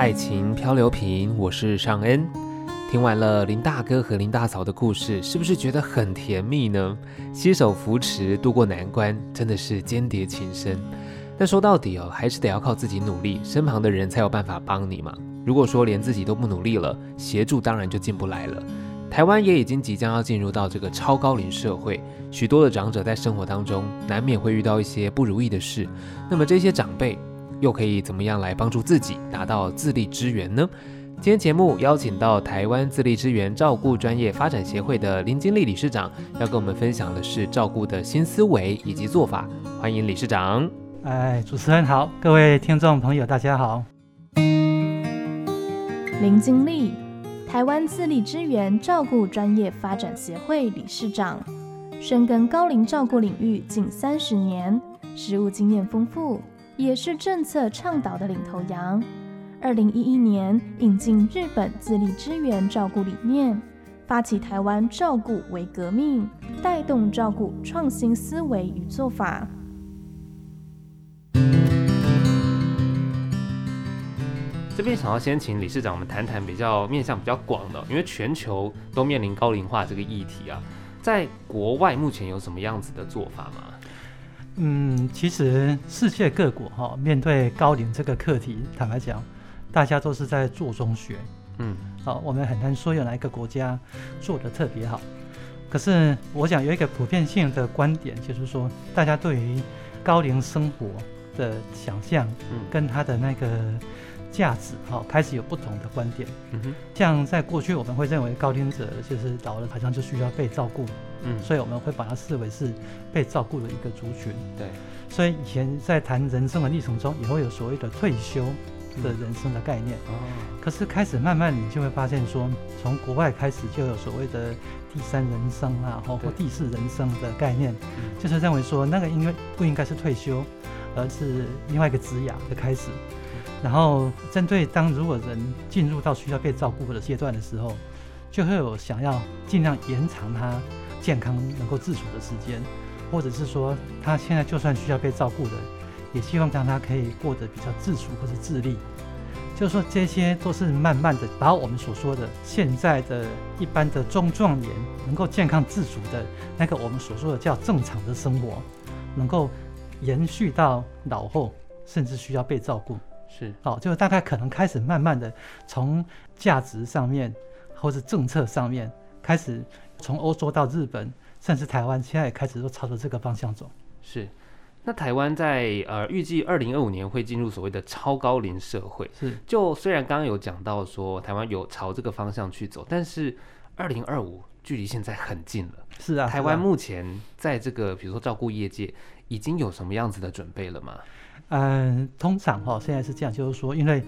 爱情漂流瓶，我是尚恩。听完了林大哥和林大嫂的故事，是不是觉得很甜蜜呢？携手扶持度过难关，真的是间谍情深。但说到底哦，还是得要靠自己努力，身旁的人才有办法帮你嘛。如果说连自己都不努力了，协助当然就进不来了。台湾也已经即将要进入到这个超高龄社会，许多的长者在生活当中难免会遇到一些不如意的事。那么这些长辈又可以怎么样来帮助自己达到自立支援呢？今天节目邀请到台湾自立支援照顾专业发展协会的林金丽理事长，要跟我们分享的是照顾的新思维以及做法。欢迎理事长。哎，主持人好，各位听众朋友大家好。林金丽，台湾自立支援照顾专业发展协会理事长，深耕高龄照顾领域近三十年，实务经验丰富，也是政策倡导的领头羊。二零一一年引进日本自立支援照顾理念，发起台湾照顾为革命，带动照顾创新思维与做法。这边想要先请理事长，我们谈谈比较面向比较广的，因为全球都面临高龄化这个议题啊，在国外目前有什么样子的做法吗？嗯，其实世界各国哈面对高龄这个课题，坦白讲。大家都是在做中学，嗯，好、哦，我们很难说有哪一个国家做的特别好。可是我想有一个普遍性的观点，就是说，大家对于高龄生活的想象，跟他的那个价值，哈、哦，开始有不同的观点。嗯哼，像在过去，我们会认为高龄者就是老了，好像就需要被照顾，嗯，所以我们会把它视为是被照顾的一个族群。对，所以以前在谈人生的历程中，也会有所谓的退休。的人生的概念，哦可是开始慢慢你就会发现说，从国外开始就有所谓的第三人生啊，或第四人生的概念，就是认为说那个因为不应该是退休，而是另外一个职涯的开始。然后针对当如果人进入到需要被照顾的阶段的时候，就会有想要尽量延长他健康能够自主的时间，或者是说他现在就算需要被照顾的。也希望让他可以过得比较自主或者自立，就是说这些都是慢慢的把我们所说的现在的一般的中壮年能够健康自主的那个我们所说的叫正常的生活，能够延续到老后，甚至需要被照顾。是，好，就大概可能开始慢慢的从价值上面或是政策上面开始从欧洲到日本，甚至台湾，现在也开始都朝着这个方向走。是。那台湾在呃预计二零二五年会进入所谓的超高龄社会，是。就虽然刚刚有讲到说台湾有朝这个方向去走，但是二零二五距离现在很近了。是啊。台湾目前在这个比如说照顾业界已经有什么样子的准备了吗？嗯、呃，通常哈、哦、现在是这样，就是说因为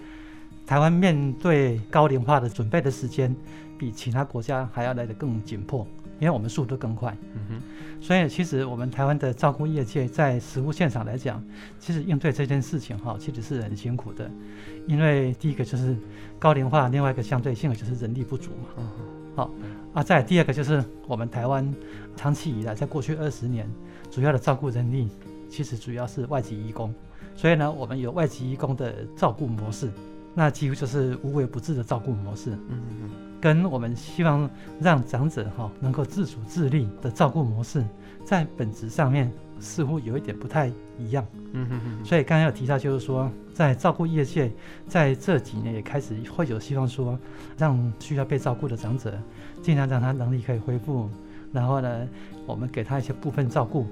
台湾面对高龄化的准备的时间比其他国家还要来得更紧迫。因为我们速度更快，嗯哼，所以其实我们台湾的照顾业界在实物现场来讲，其实应对这件事情哈，其实是很辛苦的。因为第一个就是高龄化，另外一个相对性就是人力不足嘛，嗯哼，好啊，再第二个就是我们台湾长期以来在过去二十年，主要的照顾人力其实主要是外籍移工，所以呢，我们有外籍移工的照顾模式，那几乎就是无微不至的照顾模式，嗯嗯。跟我们希望让长者哈能够自主自立的照顾模式，在本质上面似乎有一点不太一样。嗯哼哼。所以刚刚有提到，就是说在照顾业界，在这几年也开始会有希望说，让需要被照顾的长者尽量让他能力可以恢复，然后呢，我们给他一些部分照顾，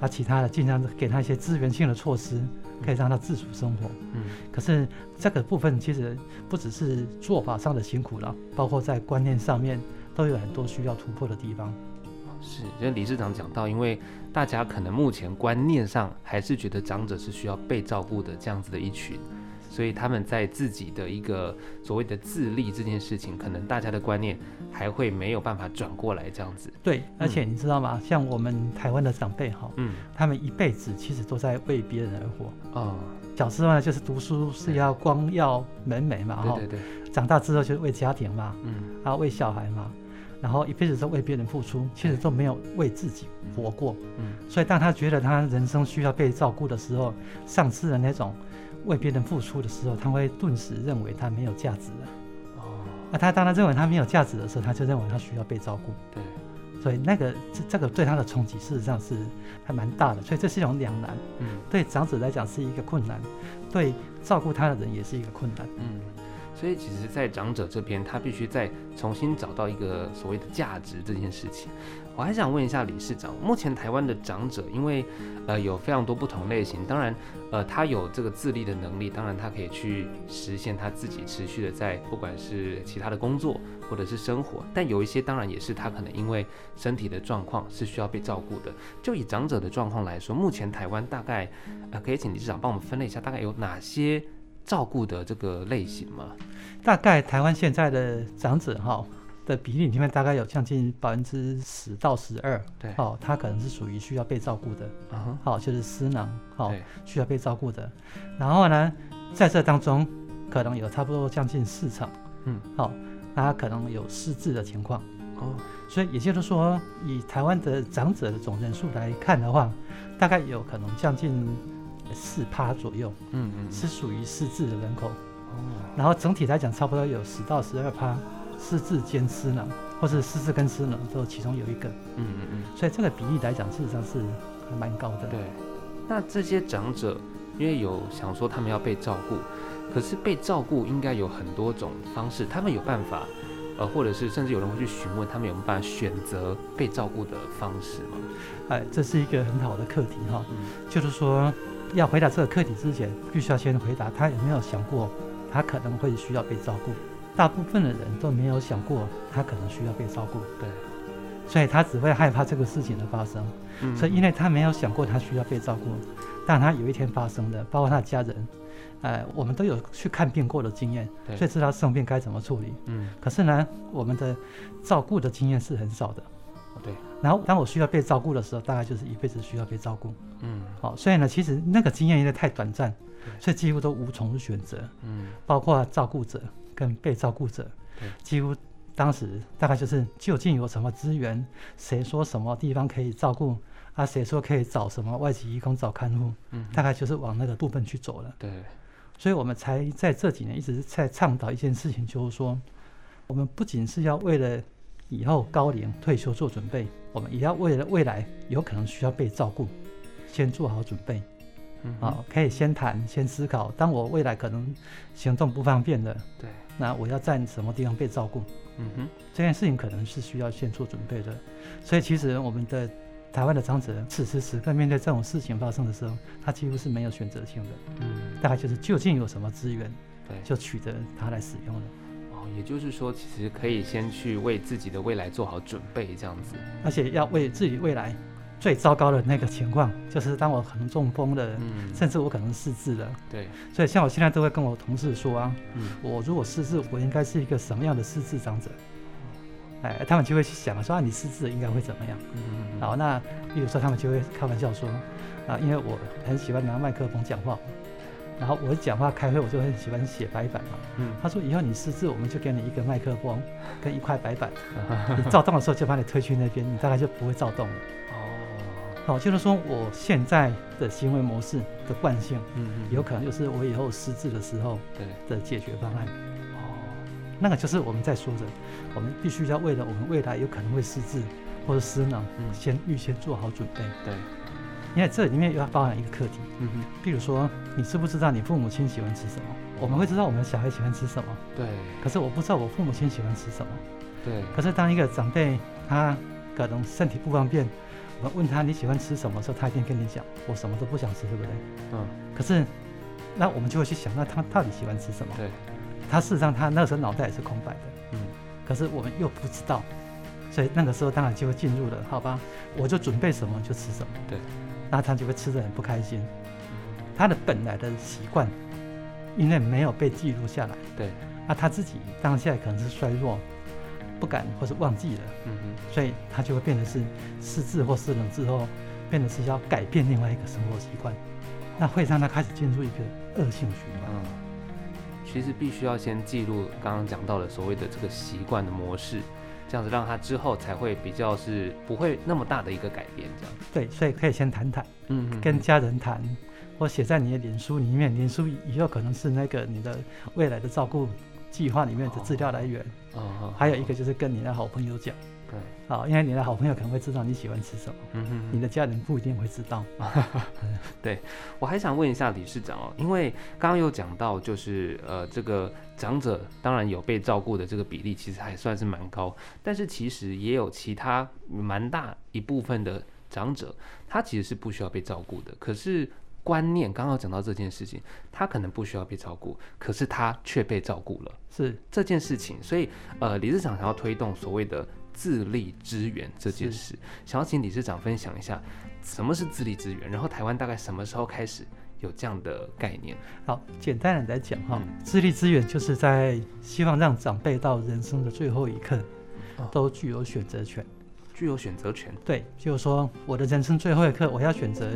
那其他的尽量给他一些资源性的措施。可以让他自主生活，嗯，可是这个部分其实不只是做法上的辛苦了，包括在观念上面都有很多需要突破的地方。是，就理事长讲到，因为大家可能目前观念上还是觉得长者是需要被照顾的这样子的一群。所以他们在自己的一个所谓的自立这件事情，可能大家的观念还会没有办法转过来这样子。对，而且你知道吗？嗯、像我们台湾的长辈哈，嗯，他们一辈子其实都在为别人而活。哦，小时候呢就是读书是要光耀门楣嘛，哈，对对对。长大之后就是为家庭嘛，嗯，然后为小孩嘛。然后一辈子都为别人付出，其实都没有为自己活过。嗯，所以当他觉得他人生需要被照顾的时候，丧失了那种为别人付出的时候，他会顿时认为他没有价值了。哦，那他当他认为他没有价值的时候，他就认为他需要被照顾。对，所以那个这这个对他的冲击事实上是还蛮大的。所以这是一种两难。嗯，对长者来讲是一个困难，对照顾他的人也是一个困难。嗯。所以，其实，在长者这边，他必须再重新找到一个所谓的价值这件事情。我还想问一下理事长，目前台湾的长者，因为呃有非常多不同类型，当然，呃，他有这个自立的能力，当然他可以去实现他自己持续的在不管是其他的工作或者是生活，但有一些当然也是他可能因为身体的状况是需要被照顾的。就以长者的状况来说，目前台湾大概呃可以请理事长帮我们分类一下，大概有哪些？照顾的这个类型吗？大概台湾现在的长者哈的比例里面，大概有将近百分之十到十二。对，哦，他可能是属于需要被照顾的。嗯哼，好，就是私囊，好，需要被照顾的。然后呢，在这当中，可能有差不多将近四成。嗯，好，那他可能有失智的情况。哦，所以也就是说，以台湾的长者的总人数来看的话，大概有可能将近。四趴左右，嗯嗯，是属于失智的人口，哦，然后整体来讲，差不多有十到十二趴失智兼失能，或是失智跟失能都其中有一个，嗯嗯嗯，所以这个比例来讲，事实上是还蛮高的。对，那这些长者，因为有想说他们要被照顾，可是被照顾应该有很多种方式，他们有办法，呃，或者是甚至有人会去询问他们有没有办法选择被照顾的方式吗？哎，这是一个很好的课题哈，嗯，就是说。要回答这个课题之前，必须要先回答他有没有想过，他可能会需要被照顾。大部分的人都没有想过，他可能需要被照顾。对，所以他只会害怕这个事情的发生。嗯，所以因为他没有想过他需要被照顾，但他有一天发生的，包括他的家人，呃，我们都有去看病过的经验，所以知道生病该怎么处理。嗯，可是呢，我们的照顾的经验是很少的。对，然后当我需要被照顾的时候，大概就是一辈子需要被照顾。嗯，好，所以呢，其实那个经验因为太短暂，所以几乎都无从选择。嗯，包括照顾者跟被照顾者，几乎当时大概就是究竟有什么资源，谁说什么地方可以照顾啊？谁说可以找什么外籍义工找看护？嗯，大概就是往那个部分去走了。对，所以我们才在这几年一直在倡导一件事情，就是说，我们不仅是要为了。以后高龄退休做准备，我们也要为了未来有可能需要被照顾，先做好准备。嗯，好，可以先谈，先思考。当我未来可能行动不方便了，对，那我要在什么地方被照顾？嗯哼，这件事情可能是需要先做准备的。所以，其实我们的台湾的长者此时此刻面对这种事情发生的时候，他几乎是没有选择性的。嗯，大概就是究竟有什么资源，对，就取得它来使用了。也就是说，其实可以先去为自己的未来做好准备，这样子。而且要为自己未来最糟糕的那个情况，就是当我可能中风的，嗯，甚至我可能失智了。对。所以像我现在都会跟我同事说啊，嗯，我如果失智，我应该是一个什么样的失智长者？哎，他们就会去想说啊，你失智应该会怎么样？嗯嗯嗯。好，那比如说他们就会开玩笑说啊，因为我很喜欢拿麦克风讲话。然后我讲话开会，我就很喜欢写白板嘛。嗯，他说以后你失智，我们就给你一个麦克风跟一块白板，你躁动的时候就把你推去那边，你大概就不会躁动了。哦，好，就是说我现在的行为模式的惯性，嗯嗯，有可能就是我以后失智的时候对的解决方案。哦，那个就是我们在说的，我们必须要为了我们未来有可能会失智或者失能，嗯先预先做好准备。对。因为这里面又要包含一个课题，嗯哼，比如说，你知不知道你父母亲喜欢吃什么？我们会知道我们小孩喜欢吃什么，对。可是我不知道我父母亲喜欢吃什么，对。可是当一个长辈他可能身体不方便，我问他你喜欢吃什么时候，他一定跟你讲，我什么都不想吃，对不对？嗯。可是，那我们就会去想，那他到底喜欢吃什么？对。他事实上他那时候脑袋也是空白的，嗯。可是我们又不知道，所以那个时候当然就会进入了，好吧？我就准备什么就吃什么，对。那他就会吃得很不开心，他的本来的习惯，因为没有被记录下来，对，那他自己当下可能是衰弱，不敢或是忘记了，嗯哼，所以他就会变得是失智或失能之后，变得是要改变另外一个生活习惯，那会让他开始进入一个恶性循环。嗯，其实必须要先记录刚刚讲到的所谓的这个习惯的模式。这样子让他之后才会比较是不会那么大的一个改变，这样。对，所以可以先谈谈，嗯，嗯，跟家人谈，或写在你的脸书里面，脸书以后可能是那个你的未来的照顾计划里面的资料来源。哦，哦，还有一个就是跟你的好朋友讲。对，好，因为你的好朋友可能会知道你喜欢吃什么，嗯哼，你的家人不一定会知道。对，我还想问一下理事长哦，因为刚刚有讲到，就是呃，这个长者当然有被照顾的这个比例，其实还算是蛮高，但是其实也有其他蛮大一部分的长者，他其实是不需要被照顾的。可是观念刚刚讲到这件事情，他可能不需要被照顾，可是他却被照顾了，是这件事情。所以呃，理事长想要推动所谓的。自立支援这件事，想要请理事长分享一下什么是自立支援，然后台湾大概什么时候开始有这样的概念？好，简单的来讲哈，自立支援就是在希望让长辈到人生的最后一刻都具有选择权，具有选择权。对，就是说我的人生最后一刻，我要选择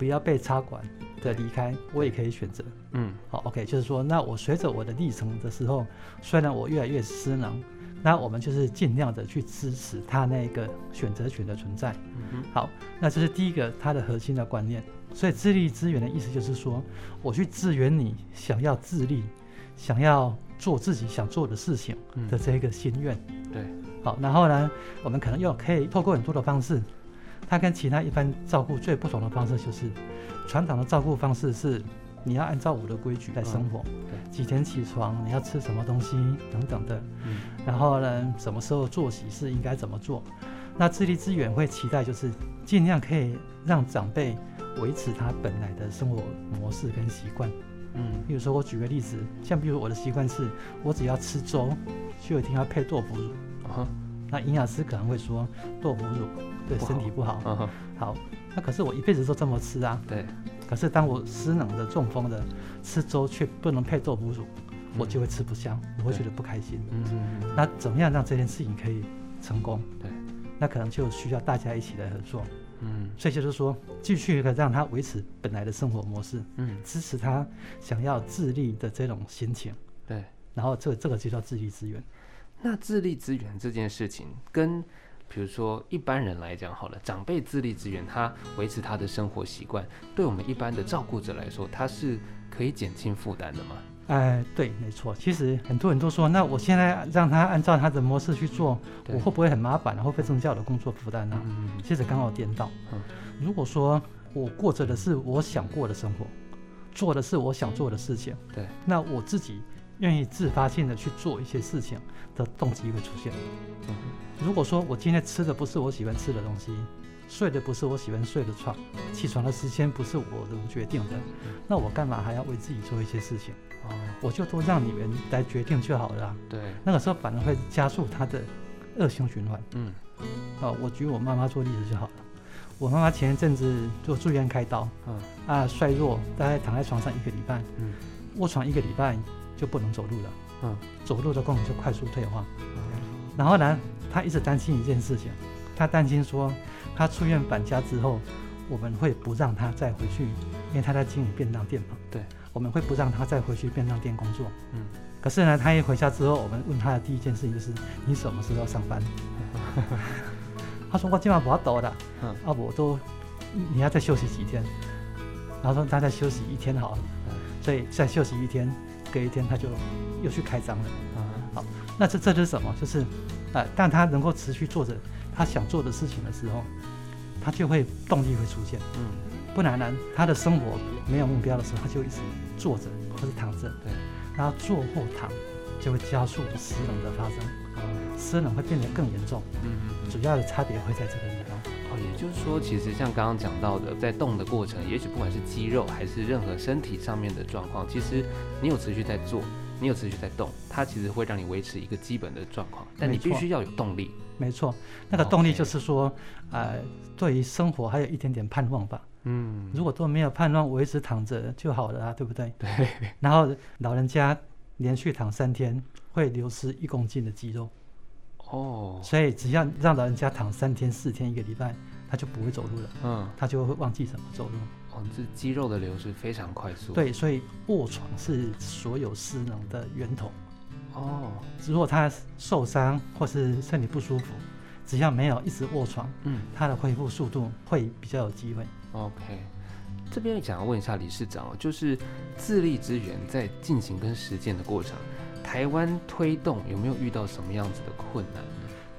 不要被插管的离开，我也可以选择。嗯，好，OK，就是说，那我随着我的历程的时候，虽然我越来越失能。那我们就是尽量的去支持他那个选择权的存在。嗯。好，那这是第一个他的核心的观念。所以自立资源的意思就是说，我去支援你想要自立、想要做自己想做的事情的这个心愿。对。好，然后呢，我们可能又可以透过很多的方式。他跟其他一般照顾最不同的方式就是，传统的照顾方式是。你要按照我的规矩来生活，嗯、几点起床，你要吃什么东西等等的，嗯、然后呢，什么时候作息是应该怎么做？那自立支援会期待就是尽量可以让长辈维持他本来的生活模式跟习惯。嗯，比如说我举个例子，像比如我的习惯是，我只要吃粥，就一定要配豆腐乳。啊、那营养师可能会说豆腐乳对身体不好。嗯好，好，那可是我一辈子都这么吃啊。对。可是当我失能的、中风的，吃粥却不能配豆腐乳，我就会吃不香，我会觉得不开心。嗯嗯。那怎么样让这件事情可以成功？对，那可能就需要大家一起来合作。嗯。所以就是说，继续的让他维持本来的生活模式，嗯，支持他想要自立的这种心情。对。然后这这个就叫自立资源。那自立资源这件事情跟。比如说，一般人来讲好了，长辈自立支援，他维持他的生活习惯，对我们一般的照顾者来说，他是可以减轻负担的吗？哎，对，没错。其实很多人都说，那我现在让他按照他的模式去做，我会不会很麻烦？会不会增加我的工作负担呢？嗯，其实刚好颠倒。嗯，如果说我过着的是我想过的生活，做的是我想做的事情，对，那我自己愿意自发性的去做一些事情的动机会出现。嗯。如果说我今天吃的不是我喜欢吃的东西，睡的不是我喜欢睡的床，起床的时间不是我能决定的，那我干嘛还要为自己做一些事情？哦，我就都让你们来决定就好了啊。对，那个时候反而会加速他的恶性循环。嗯，哦，我举我妈妈做例子就好了。我妈妈前一阵子做住院开刀，嗯，啊衰弱，大概躺在床上一个礼拜，嗯，卧床一个礼拜就不能走路了，嗯，走路的功能就快速退化。嗯，然后呢？他一直担心一件事情，他担心说，他出院返家之后，我们会不让他再回去，因为他在经营便当店嘛。对，我们会不让他再回去便当店工作。嗯，可是呢，他一回家之后，我们问他的第一件事情就是，你什么时候要上班？他说我今晚不要抖的，嗯，啊，我都，你要再休息几天？然后说他再休息一天好了，所以再休息一天，隔一天他就又去开张了。啊，好，那这这就是什么？就是。呃，但他能够持续做着他想做的事情的时候，他就会动力会出现。嗯，不然呢，他的生活没有目标的时候，他就一直坐着或者躺着。对，然后坐或躺就会加速失能的发生。嗯，失能会变得更严重。嗯嗯，主要的差别会在这个地方。哦，也就是说，其实像刚刚讲到的，在动的过程，也许不管是肌肉还是任何身体上面的状况，其实你有持续在做。你有持续在动，它其实会让你维持一个基本的状况，但你必须要有动力。没错，那个动力就是说，呃，对于生活还有一点点盼望吧。嗯，如果都没有盼望，我一直躺着就好了啊，对不对？对。然后老人家连续躺三天会流失一公斤的肌肉。哦。所以只要让老人家躺三天、四天、一个礼拜，他就不会走路了。嗯。他就会忘记怎么走路。哦，这肌肉的流失非常快速。对，所以卧床是所有失能的源头。哦，如果他受伤或是身体不舒服，只要没有一直卧床，嗯，他的恢复速度会比较有机会。OK，这边想要问一下理事长，就是自立支援在进行跟实践的过程，台湾推动有没有遇到什么样子的困难呢？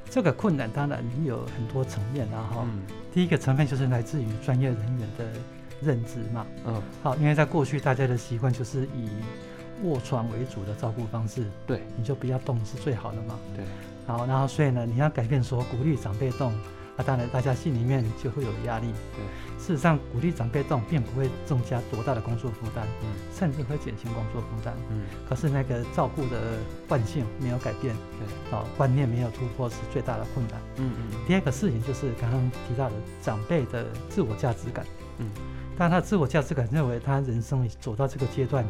这个困难当然有很多层面，然后第一个层面就是来自于专业人员的认知嘛，嗯，好，因为在过去大家的习惯就是以卧床为主的照顾方式，对，你就不要动是最好的嘛，对，好，然后所以呢，你要改变说鼓励长辈动。啊，当然，大家心里面就会有压力。对，事实上，鼓励长辈动，并不会增加多大的工作负担，嗯，甚至会减轻工作负担，嗯。可是那个照顾的惯性没有改变，对，哦，观念没有突破是最大的困难。嗯嗯。第二个事情就是刚刚提到的长辈的自我价值感，嗯，但他自我价值感认为他人生走到这个阶段，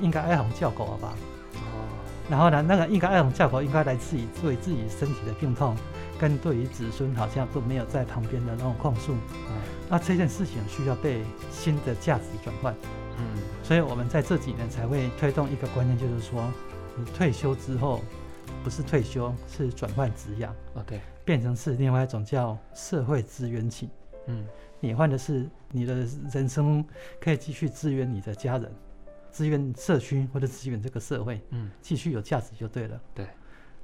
应该哀鸿叫狗了吧？哦。然后呢，那个应该哀鸿叫狗，应该来自于对自己身体的病痛。跟对于子孙好像都没有在旁边的那种控诉，嗯，那这件事情需要被新的价值转换，嗯，所以我们在这几年才会推动一个观念，就是说，你退休之后不是退休，是转换职业，OK，变成是另外一种叫社会资源型，嗯，你换的是你的人生可以继续支援你的家人，支援社区或者支援这个社会，嗯，继续有价值就对了，对。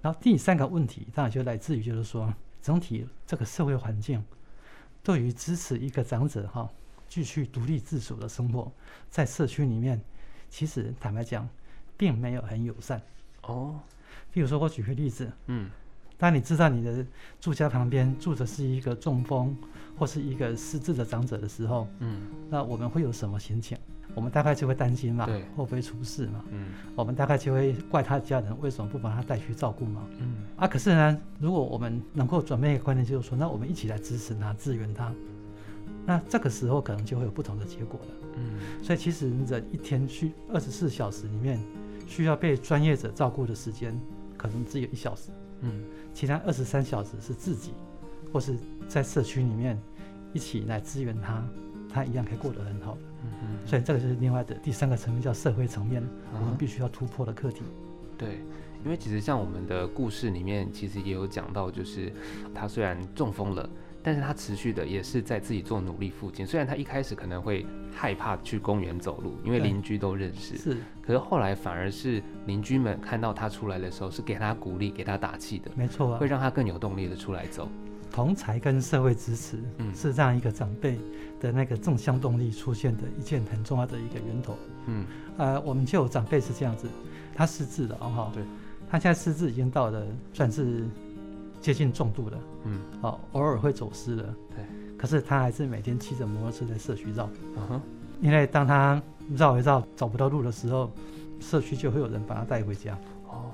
然后第三个问题当然就来自于，就是说整体这个社会环境对于支持一个长者哈继续独立自主的生活，在社区里面，其实坦白讲，并没有很友善哦。比如说我举个例子，嗯，当你知道你的住家旁边住的是一个中风或是一个失智的长者的时候，嗯，那我们会有什么心情？我们大概就会担心嘛，会不会出事嘛？嗯，我们大概就会怪他的家人为什么不把他带去照顾嘛？嗯，啊，可是呢，如果我们能够转变一个观念，就是说，那我们一起来支持他、支援他，那这个时候可能就会有不同的结果了。嗯，所以其实人一天需二十四小时里面需要被专业者照顾的时间，可能只有一小时。嗯，其他二十三小时是自己或是在社区里面一起来支援他，他一样可以过得很好的。嗯嗯，所以这个就是另外的第三个层面，叫社会层面，我们必须要突破的课题。对，因为其实像我们的故事里面，其实也有讲到，就是他虽然中风了，但是他持续的也是在自己做努力附近。虽然他一开始可能会害怕去公园走路，因为邻居都认识，是。可是后来反而是邻居们看到他出来的时候，是给他鼓励、给他打气的。没错啊，会让他更有动力的出来走。同才跟社会支持，嗯，是这样一个长辈的那个正向动力出现的一件很重要的一个源头。嗯，呃，我们就有长辈是这样子，他失智了哦，对，他现在失智已经到了算是接近重度的。嗯，好，偶尔会走失的。对，可是他还是每天骑着摩托车在社区绕。嗯哼，因为当他绕一绕找不到路的时候，社区就会有人把他带回家。哦，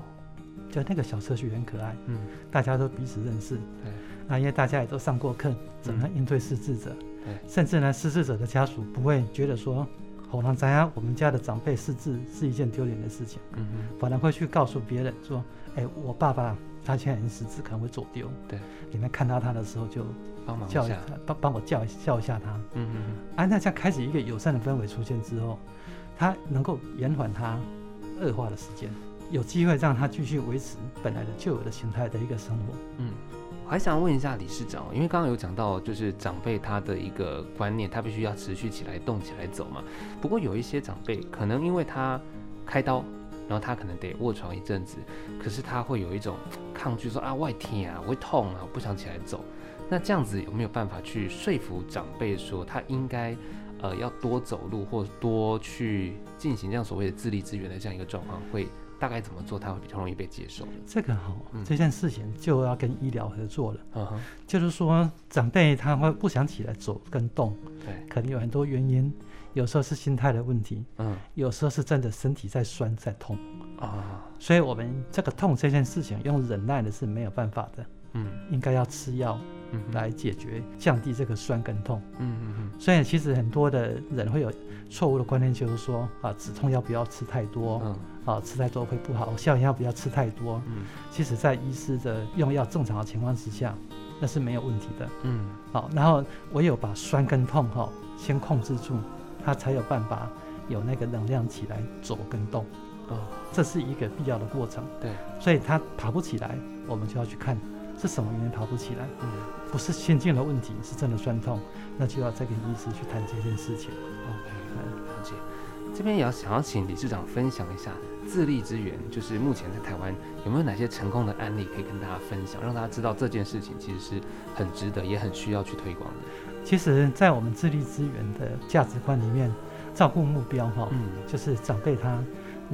就那个小社区很可爱。嗯，大家都彼此认识。对。那因为大家也都上过课，怎么应对失智者？对，甚至呢，失智者的家属不会觉得说，好像咱家我们家的长辈失智是一件丢脸的事情，嗯哼，反而会去告诉别人说，哎，我爸爸他现在已经失智，可能会走丢，对，你们看到他的时候就帮忙叫一下，帮帮我叫叫一下他，嗯嗯嗯，啊，那这样开始一个友善的氛围出现之后，他能够延缓他恶化的时间，有机会让他继续维持本来的旧有的形态的一个生活，嗯。我还想问一下理事长，因为刚刚有讲到，就是长辈他的一个观念，他必须要持续起来动起来走嘛。不过有一些长辈可能因为他开刀，然后他可能得卧床一阵子，可是他会有一种抗拒说，说啊外天啊，我会痛啊，我不想起来走。那这样子有没有办法去说服长辈说他应该呃要多走路，或多去进行这样所谓的自立支援的这样一个状况会？大概怎么做，他会比较容易被接受？这个好，嗯、这件事情就要跟医疗合作了。嗯哼，就是说长辈他会不想起来走跟动，对，可能有很多原因，有时候是心态的问题，嗯，有时候是真的身体在酸在痛啊。所以我们这个痛这件事情用忍耐的是没有办法的，嗯，应该要吃药，嗯，来解决降低这个酸跟痛，嗯嗯嗯。所以其实很多的人会有错误的观念，就是说啊，止痛药不要吃太多，嗯。啊，吃太多会不好，消炎药不要吃太多。嗯，其实，在医师的用药正常的情况之下，那是没有问题的。嗯，好，然后我有把酸跟痛哈先控制住，他才有办法有那个能量起来走跟动。哦，这是一个必要的过程。对，所以他爬不起来，我们就要去看是什么原因爬不起来。嗯，不是先进的问题，是真的酸痛，那就要再跟医师去谈这件事情。OK，了解。这边也要想要请理事长分享一下自立之源，就是目前在台湾有没有哪些成功的案例可以跟大家分享，让大家知道这件事情其实是很值得，也很需要去推广的。其实，在我们智力资源的价值观里面，照顾目标哈，嗯，就是长辈他。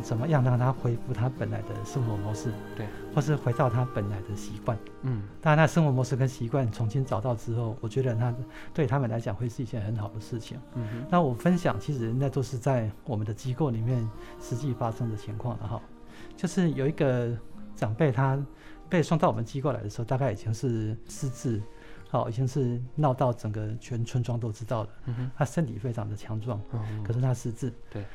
怎么样让他恢复他本来的生活模式？对，或是回到他本来的习惯？嗯，当然，他生活模式跟习惯重新找到之后，我觉得他对他们来讲会是一件很好的事情。嗯哼，那我分享，其实那都是在我们的机构里面实际发生的情况了哈。就是有一个长辈，他被送到我们机构来的时候，大概已经是失智，好，已经是闹到整个全村庄都知道了。嗯哼，他身体非常的强壮，嗯，可是他失智。对。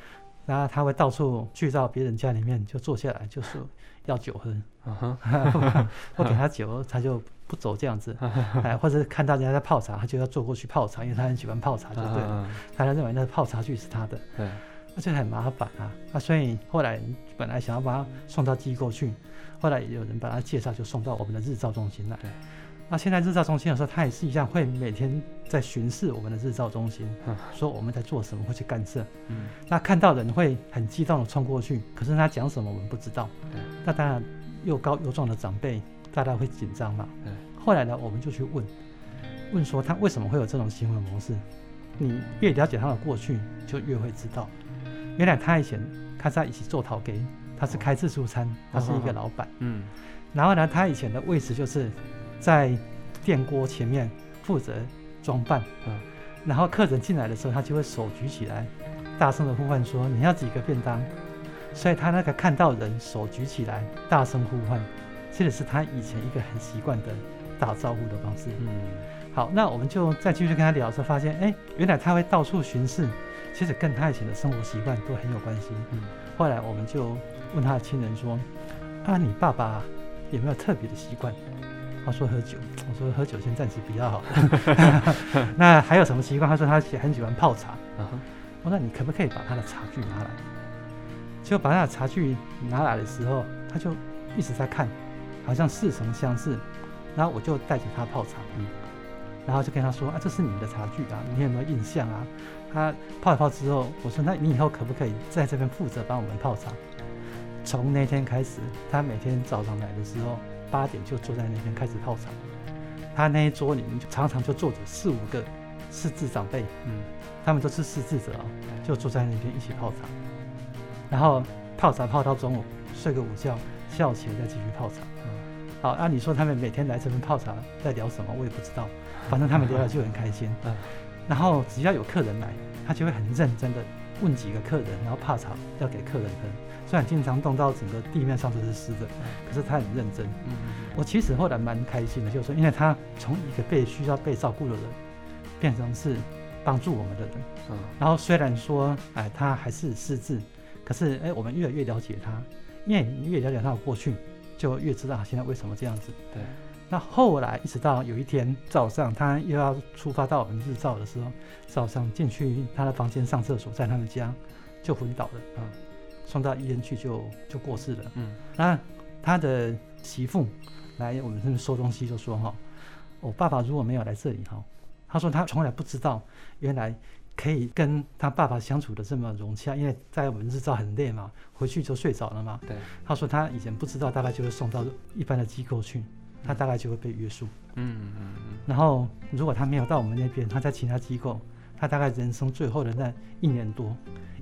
然后他会到处去到别人家里面，就坐下来，就是 要酒喝。我给他酒，他就不走这样子。哎，或者看到人家在泡茶，他就要坐过去泡茶，因为他很喜欢泡茶，就对了。他认为那泡茶具是他的，对，那就很麻烦啊。那所以后来本来想要把他送到机构去，后来有人把他介绍，就送到我们的日照中心来。那现在日照中心的时候，他也是一样，会每天在巡视我们的日照中心，嗯、说我们在做什么，会去干涉。嗯，那看到人会很激动的冲过去，可是他讲什么我们不知道。对，那当然又高又壮的长辈，大家会紧张嘛。嗯，后来呢，我们就去问，问说他为什么会有这种行为模式？你越了解他的过去，就越会知道。原来他以前他在一起做陶给，他是开自助餐，他是一个老板。嗯，然后呢，他以前的位置就是。在电锅前面负责装饭，嗯，然后客人进来的时候，他就会手举起来，大声的呼唤说：“你要几个便当？”所以他那个看到人手举起来，大声呼唤，这也是他以前一个很习惯的打招呼的方式。嗯，好，那我们就再继续跟他聊的时候，发现，哎，原来他会到处巡视，其实跟他以前的生活习惯都很有关系。嗯，后来我们就问他的亲人说：“啊，你爸爸有没有特别的习惯？”他说喝酒，我说喝酒先暂时比较好。那还有什么习惯？他说他喜很喜欢泡茶。我说你可不可以把他的茶具拿来？就把他的茶具拿来的时候，他就一直在看，好像似曾相识。然后我就带着他泡茶，嗯，然后就跟他说啊，这是你的茶具啊，你有没有印象啊？他泡一泡之后，我说那你以后可不可以在这边负责帮我们泡茶？从那天开始，他每天早上来的时候。八点就坐在那边开始泡茶，他那一桌里面就常常就坐着四五个失智长辈，嗯，他们都是失智者哦，就坐在那边一起泡茶，然后泡茶泡到中午，睡个午觉，下午起来再继续泡茶。嗯，好，按理说他们每天来这边泡茶在聊什么，我也不知道，反正他们聊了就很开心。嗯，然后只要有客人来，他就会很认真的问几个客人，然后泡茶要给客人喝。虽然经常动到整个地面上都是湿的，可是他很认真。嗯，我其实后来蛮开心的，就是说，因为他从一个被需要被照顾的人，变成是帮助我们的人。嗯，然后虽然说，哎，他还是失智，可是哎，我们越来越了解他，因为你越了解他的过去，就越知道他现在为什么这样子。对。那后来一直到有一天早上，他又要出发到我们日照的时候，早上进去他的房间上厕所，在他们家就昏倒了。啊。送到医院去就就过世了。嗯，那他的媳妇来我们这边收东西就说哈，我爸爸如果没有来这里哈，他说他从来不知道原来可以跟他爸爸相处的这么融洽，因为在我们日照很累嘛，回去就睡着了嘛。对，他说他以前不知道，大概就会送到一般的机构去，他大概就会被约束。嗯嗯嗯。然后如果他没有到我们那边，他在其他机构，他大概人生最后的那一年多。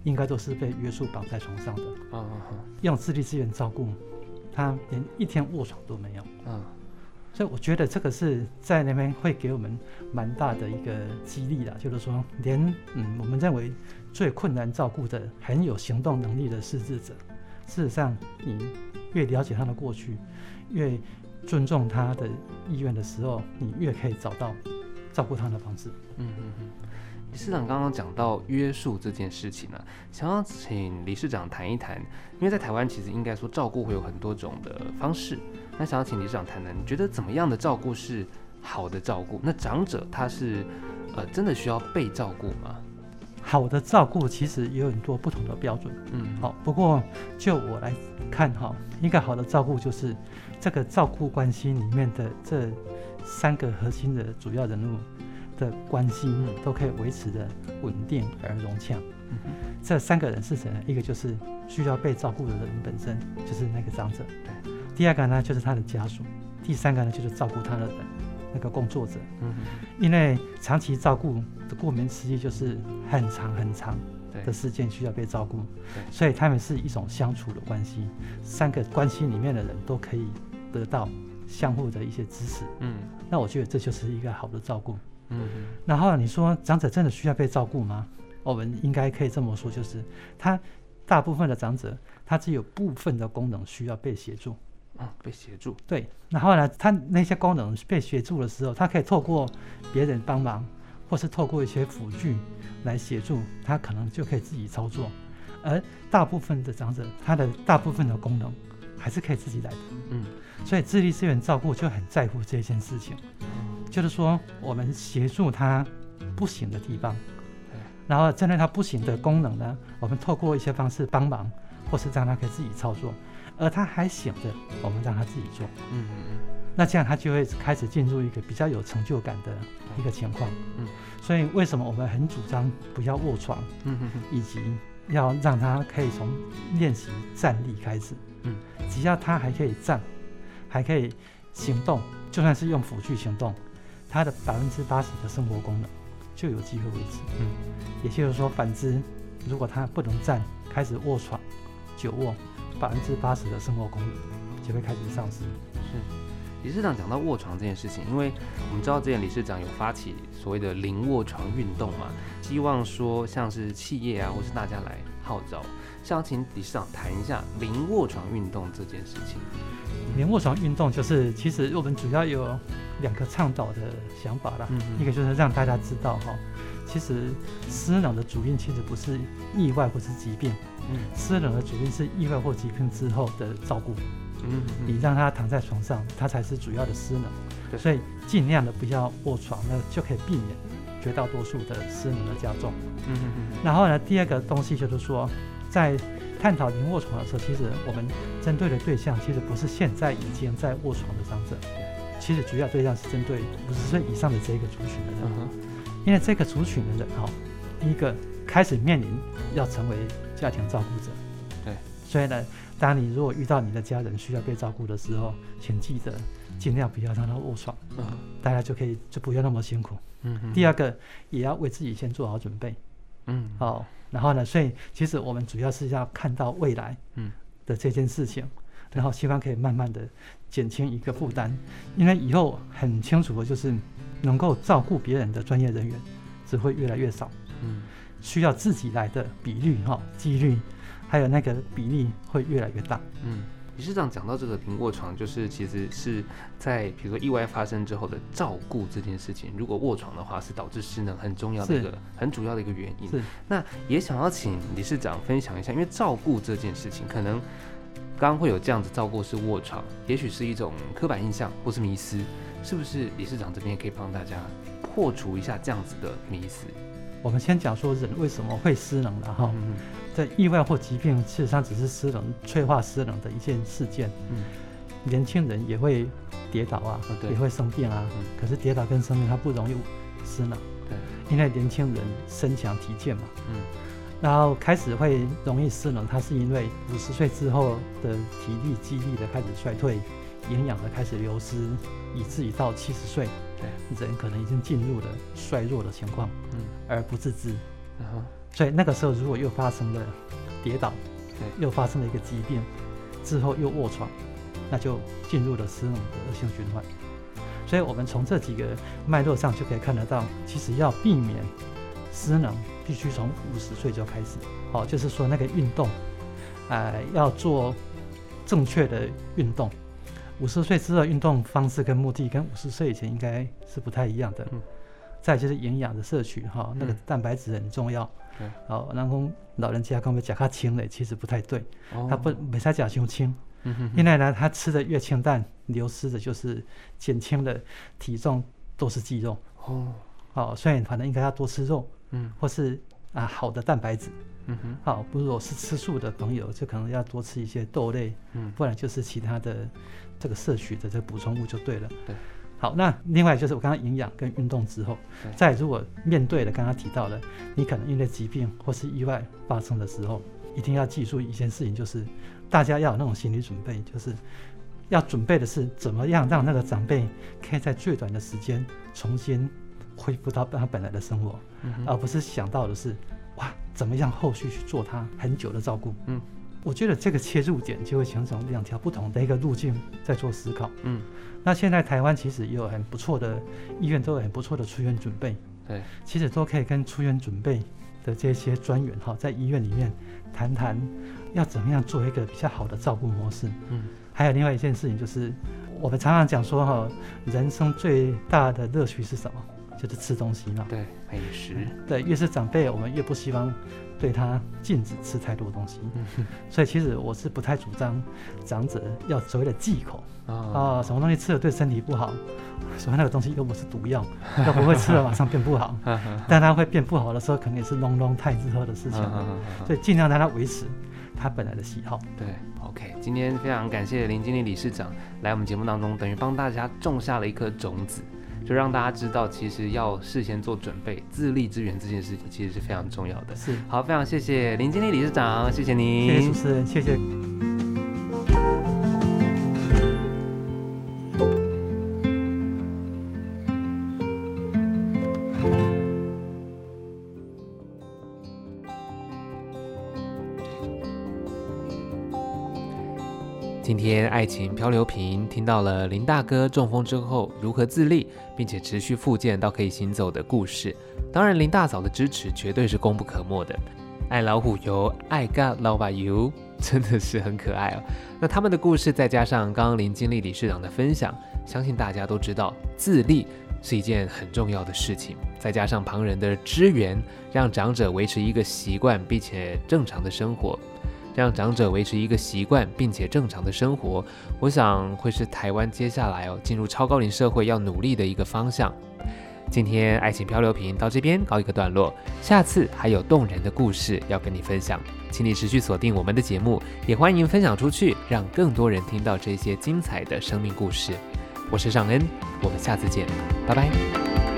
应该都是被约束绑在床上的，嗯嗯嗯，用自力资源照顾，他连一天卧床都没有，啊，所以我觉得这个是在那边会给我们蛮大的一个激励的，就是说，连嗯我们认为最困难照顾的、很有行动能力的失智者，事实上，你越了解他的过去，越尊重他的意愿的时候，你越可以找到照顾他的方式，嗯嗯嗯。理事长刚刚讲到约束这件事情呢、啊，想要请理事长谈一谈，因为在台湾其实应该说照顾会有很多种的方式，那想要请理事长谈谈，你觉得怎么样的照顾是好的照顾？那长者他是呃真的需要被照顾吗？好的照顾其实也有很多不同的标准。嗯，好，不过就我来看哈，一个好的照顾就是这个照顾关系里面的这三个核心的主要人物的关系都可以维持的稳定而融洽。嗯，这三个人是谁呢？一个就是需要被照顾的人本身，就是那个长者。对。第二个呢，就是他的家属。第三个呢，就是照顾他的人，那个工作者。嗯。因为长期照顾的顾名思义，就是很长很长的时间需要被照顾。所以他们是一种相处的关系，三个关系里面的人都可以得到相互的一些支持。嗯。那我觉得这就是一个好的照顾。嗯。然后你说长者真的需要被照顾吗？我们应该可以这么说，就是他大部分的长者，他只有部分的功能需要被协助，啊，被协助。对，然后呢，他那些功能被协助的时候，他可以透过别人帮忙，或是透过一些辅具来协助，他可能就可以自己操作。而大部分的长者，他的大部分的功能还是可以自己来的。嗯，所以智力资源照顾就很在乎这件事情，就是说我们协助他不行的地方。然后针对他不行的功能呢，我们透过一些方式帮忙，或是让他可以自己操作，而他还行的，我们让他自己做。嗯嗯嗯。那这样他就会开始进入一个比较有成就感的一个情况。嗯。所以为什么我们很主张不要卧床？嗯嗯嗯。以及要让他可以从练习站立开始。嗯。只要他还可以站，还可以行动，就算是用辅具行动，他的百分之八十的生活功能。就有机会维持，嗯，也就是说，反之，如果它不能站，开始卧床、久卧，百分之八十的生活功能就会开始丧失。是，理事长讲到卧床这件事情，因为我们知道之前理事长有发起所谓的零卧床运动嘛，希望说像是企业啊，或是大家来号召，想请理事长谈一下零卧床运动这件事情。零卧床运动就是，其实我们主要有。两个倡导的想法啦，嗯、一个就是让大家知道哈，其实失能的主因其实不是意外或是疾病，嗯，失能的主因是意外或疾病之后的照顾，嗯，你让他躺在床上，他才是主要的失能，所以尽量的不要卧床，那就可以避免绝大多数的失能的加重，嗯嗯嗯。然后呢，第二个东西就是说，在探讨您卧床的时候，其实我们针对的对象其实不是现在已经在卧床的长者。其实主要对象是针对五十岁以上的这个族群的人，嗯、因为这个族群的人哈，第一个开始面临要成为家庭照顾者，对，所以呢，当你如果遇到你的家人需要被照顾的时候，请记得尽量不要让他卧床，嗯、大家就可以就不要那么辛苦。嗯，第二个也要为自己先做好准备，嗯，好，然后呢，所以其实我们主要是要看到未来，嗯的这件事情。嗯然后希望可以慢慢的减轻一个负担，因为以后很清楚的就是，能够照顾别人的专业人员只会越来越少，嗯，需要自己来的比率哈，几率，还有那个比例会越来越大，嗯。理事长讲到这个平卧床，就是其实是在比如说意外发生之后的照顾这件事情，如果卧床的话是导致失能很重要的一个很主要的一个原因。是。那也想要请理事长分享一下，因为照顾这件事情可能。刚刚会有这样子照顾是卧床，也许是一种刻板印象或是迷思，是不是？理事长这边也可以帮大家破除一下这样子的迷思。我们先讲说人为什么会失能了哈，在意外或疾病，事实上只是失能、脆化失能的一件事件。嗯，年轻人也会跌倒啊，也会生病啊，可是跌倒跟生病它不容易失能，对，因为年轻人身强体健嘛。嗯。然后开始会容易失能，它是因为五十岁之后的体力、肌力的开始衰退，营养的开始流失，以至于到七十岁，对，人可能已经进入了衰弱的情况，嗯，而不自知。嗯哼，所以那个时候如果又发生了跌倒，对，又发生了一个疾病，之后又卧床，那就进入了失能的恶性循环。所以我们从这几个脉络上就可以看得到，其实要避免。失能必须从五十岁就开始，好，就是说那个运动，呃，要做正确的运动。五十岁之后运动方式跟目的跟五十岁以前应该是不太一样的。嗯。再就是营养的摄取，哈，那个蛋白质很重要。嗯。好，然后老人家跟我们讲他轻的，其实不太对。哦。他不没才讲胸轻。因为呢，他吃的越清淡，流失的就是减轻的体重都是肌肉。哦。好，所以反正应该要多吃肉。嗯，或是啊好的蛋白质。嗯哼，好，不是我是吃素的朋友，就可能要多吃一些豆类，嗯，不然就是其他的这个摄取的这个补充物就对了。对，好，那另外就是我刚刚营养跟运动之后，在如果面对了刚刚提到的，你可能因为疾病或是意外发生的时候，一定要记住一件事情，就是大家要有那种心理准备，就是要准备的是怎么样让那个长辈可以在最短的时间重新恢复到他本来的生活，嗯、而不是想到的是。哇，怎么样后续去做他很久的照顾？嗯，我觉得这个切入点就会形成两条不同的一个路径在做思考。嗯，那现在台湾其实也有很不错的医院，都有很不错的出院准备。对，其实都可以跟出院准备的这些专员哈，在医院里面谈谈要怎么样做一个比较好的照顾模式。嗯，还有另外一件事情就是，我们常常讲说哈，人生最大的乐趣是什么？就是吃东西嘛，对，美食，对，越是长辈，我们越不希望对他禁止吃太多东西。嗯，所以其实我是不太主张长者要所谓的忌口啊，哦，什么东西吃了对身体不好，所谓那个东西又不是毒药，又不会吃了马上变不好。但他会变不好的时候，可能也是 long long time 之后的事情。所以尽量让他维持他本来的喜好。对，OK，今天非常感谢林经理理事长来我们节目当中，等于帮大家种下了一颗种子。就让大家知道，其实要事先做准备，自立支援这件事情其实是非常重要的。是，好，非常谢谢林经理理事长，谢谢您，谢谢主持人，谢谢。天爱情漂流瓶听到了林大哥中风之后如何自立，并且持续复健到可以行走的故事。当然，林大嫂的支持绝对是功不可没的。爱老虎油，爱嘎老把油，真的是很可爱哦。那他们的故事再加上刚刚林经理理事长的分享，相信大家都知道自立是一件很重要的事情。再加上旁人的支援，让长者维持一个习惯并且正常的生活。让长者维持一个习惯，并且正常的生活，我想会是台湾接下来哦进入超高龄社会要努力的一个方向。今天爱情漂流瓶到这边告一个段落，下次还有动人的故事要跟你分享，请你持续锁定我们的节目，也欢迎分享出去，让更多人听到这些精彩的生命故事。我是尚恩，我们下次见，拜拜。